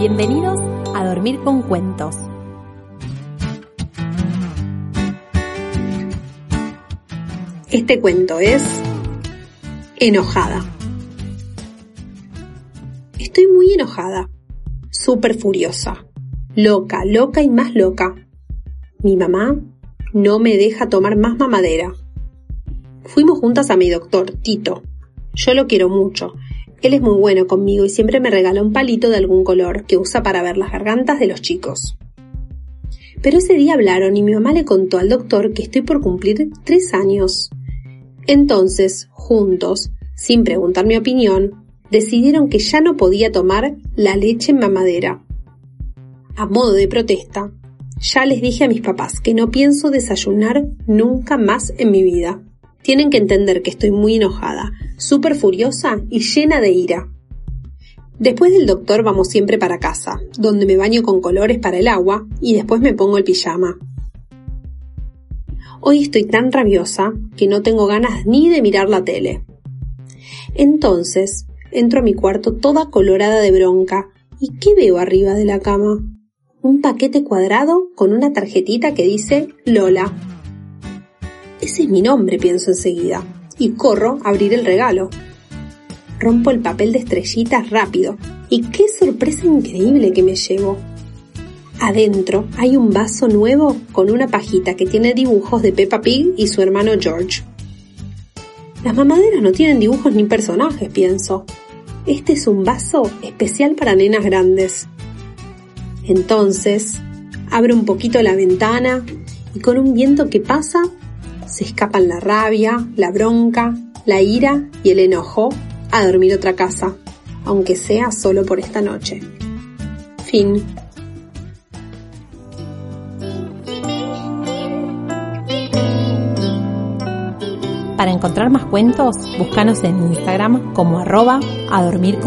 Bienvenidos a Dormir con Cuentos. Este cuento es enojada. Estoy muy enojada, súper furiosa, loca, loca y más loca. Mi mamá no me deja tomar más mamadera. Fuimos juntas a mi doctor, Tito. Yo lo quiero mucho él es muy bueno conmigo y siempre me regala un palito de algún color que usa para ver las gargantas de los chicos. Pero ese día hablaron y mi mamá le contó al doctor que estoy por cumplir tres años. Entonces, juntos, sin preguntar mi opinión, decidieron que ya no podía tomar la leche en mamadera. A modo de protesta, ya les dije a mis papás que no pienso desayunar nunca más en mi vida. Tienen que entender que estoy muy enojada, súper furiosa y llena de ira. Después del doctor vamos siempre para casa, donde me baño con colores para el agua y después me pongo el pijama. Hoy estoy tan rabiosa que no tengo ganas ni de mirar la tele. Entonces, entro a mi cuarto toda colorada de bronca. ¿Y qué veo arriba de la cama? Un paquete cuadrado con una tarjetita que dice Lola. Ese es mi nombre, pienso enseguida, y corro a abrir el regalo. Rompo el papel de estrellitas rápido, y qué sorpresa increíble que me llevo. Adentro hay un vaso nuevo con una pajita que tiene dibujos de Peppa Pig y su hermano George. Las mamaderas no tienen dibujos ni personajes, pienso. Este es un vaso especial para nenas grandes. Entonces, abro un poquito la ventana y con un viento que pasa, se escapan la rabia, la bronca, la ira y el enojo a dormir otra casa, aunque sea solo por esta noche. Fin. Para encontrar más cuentos, búscanos en Instagram como arroba a dormir.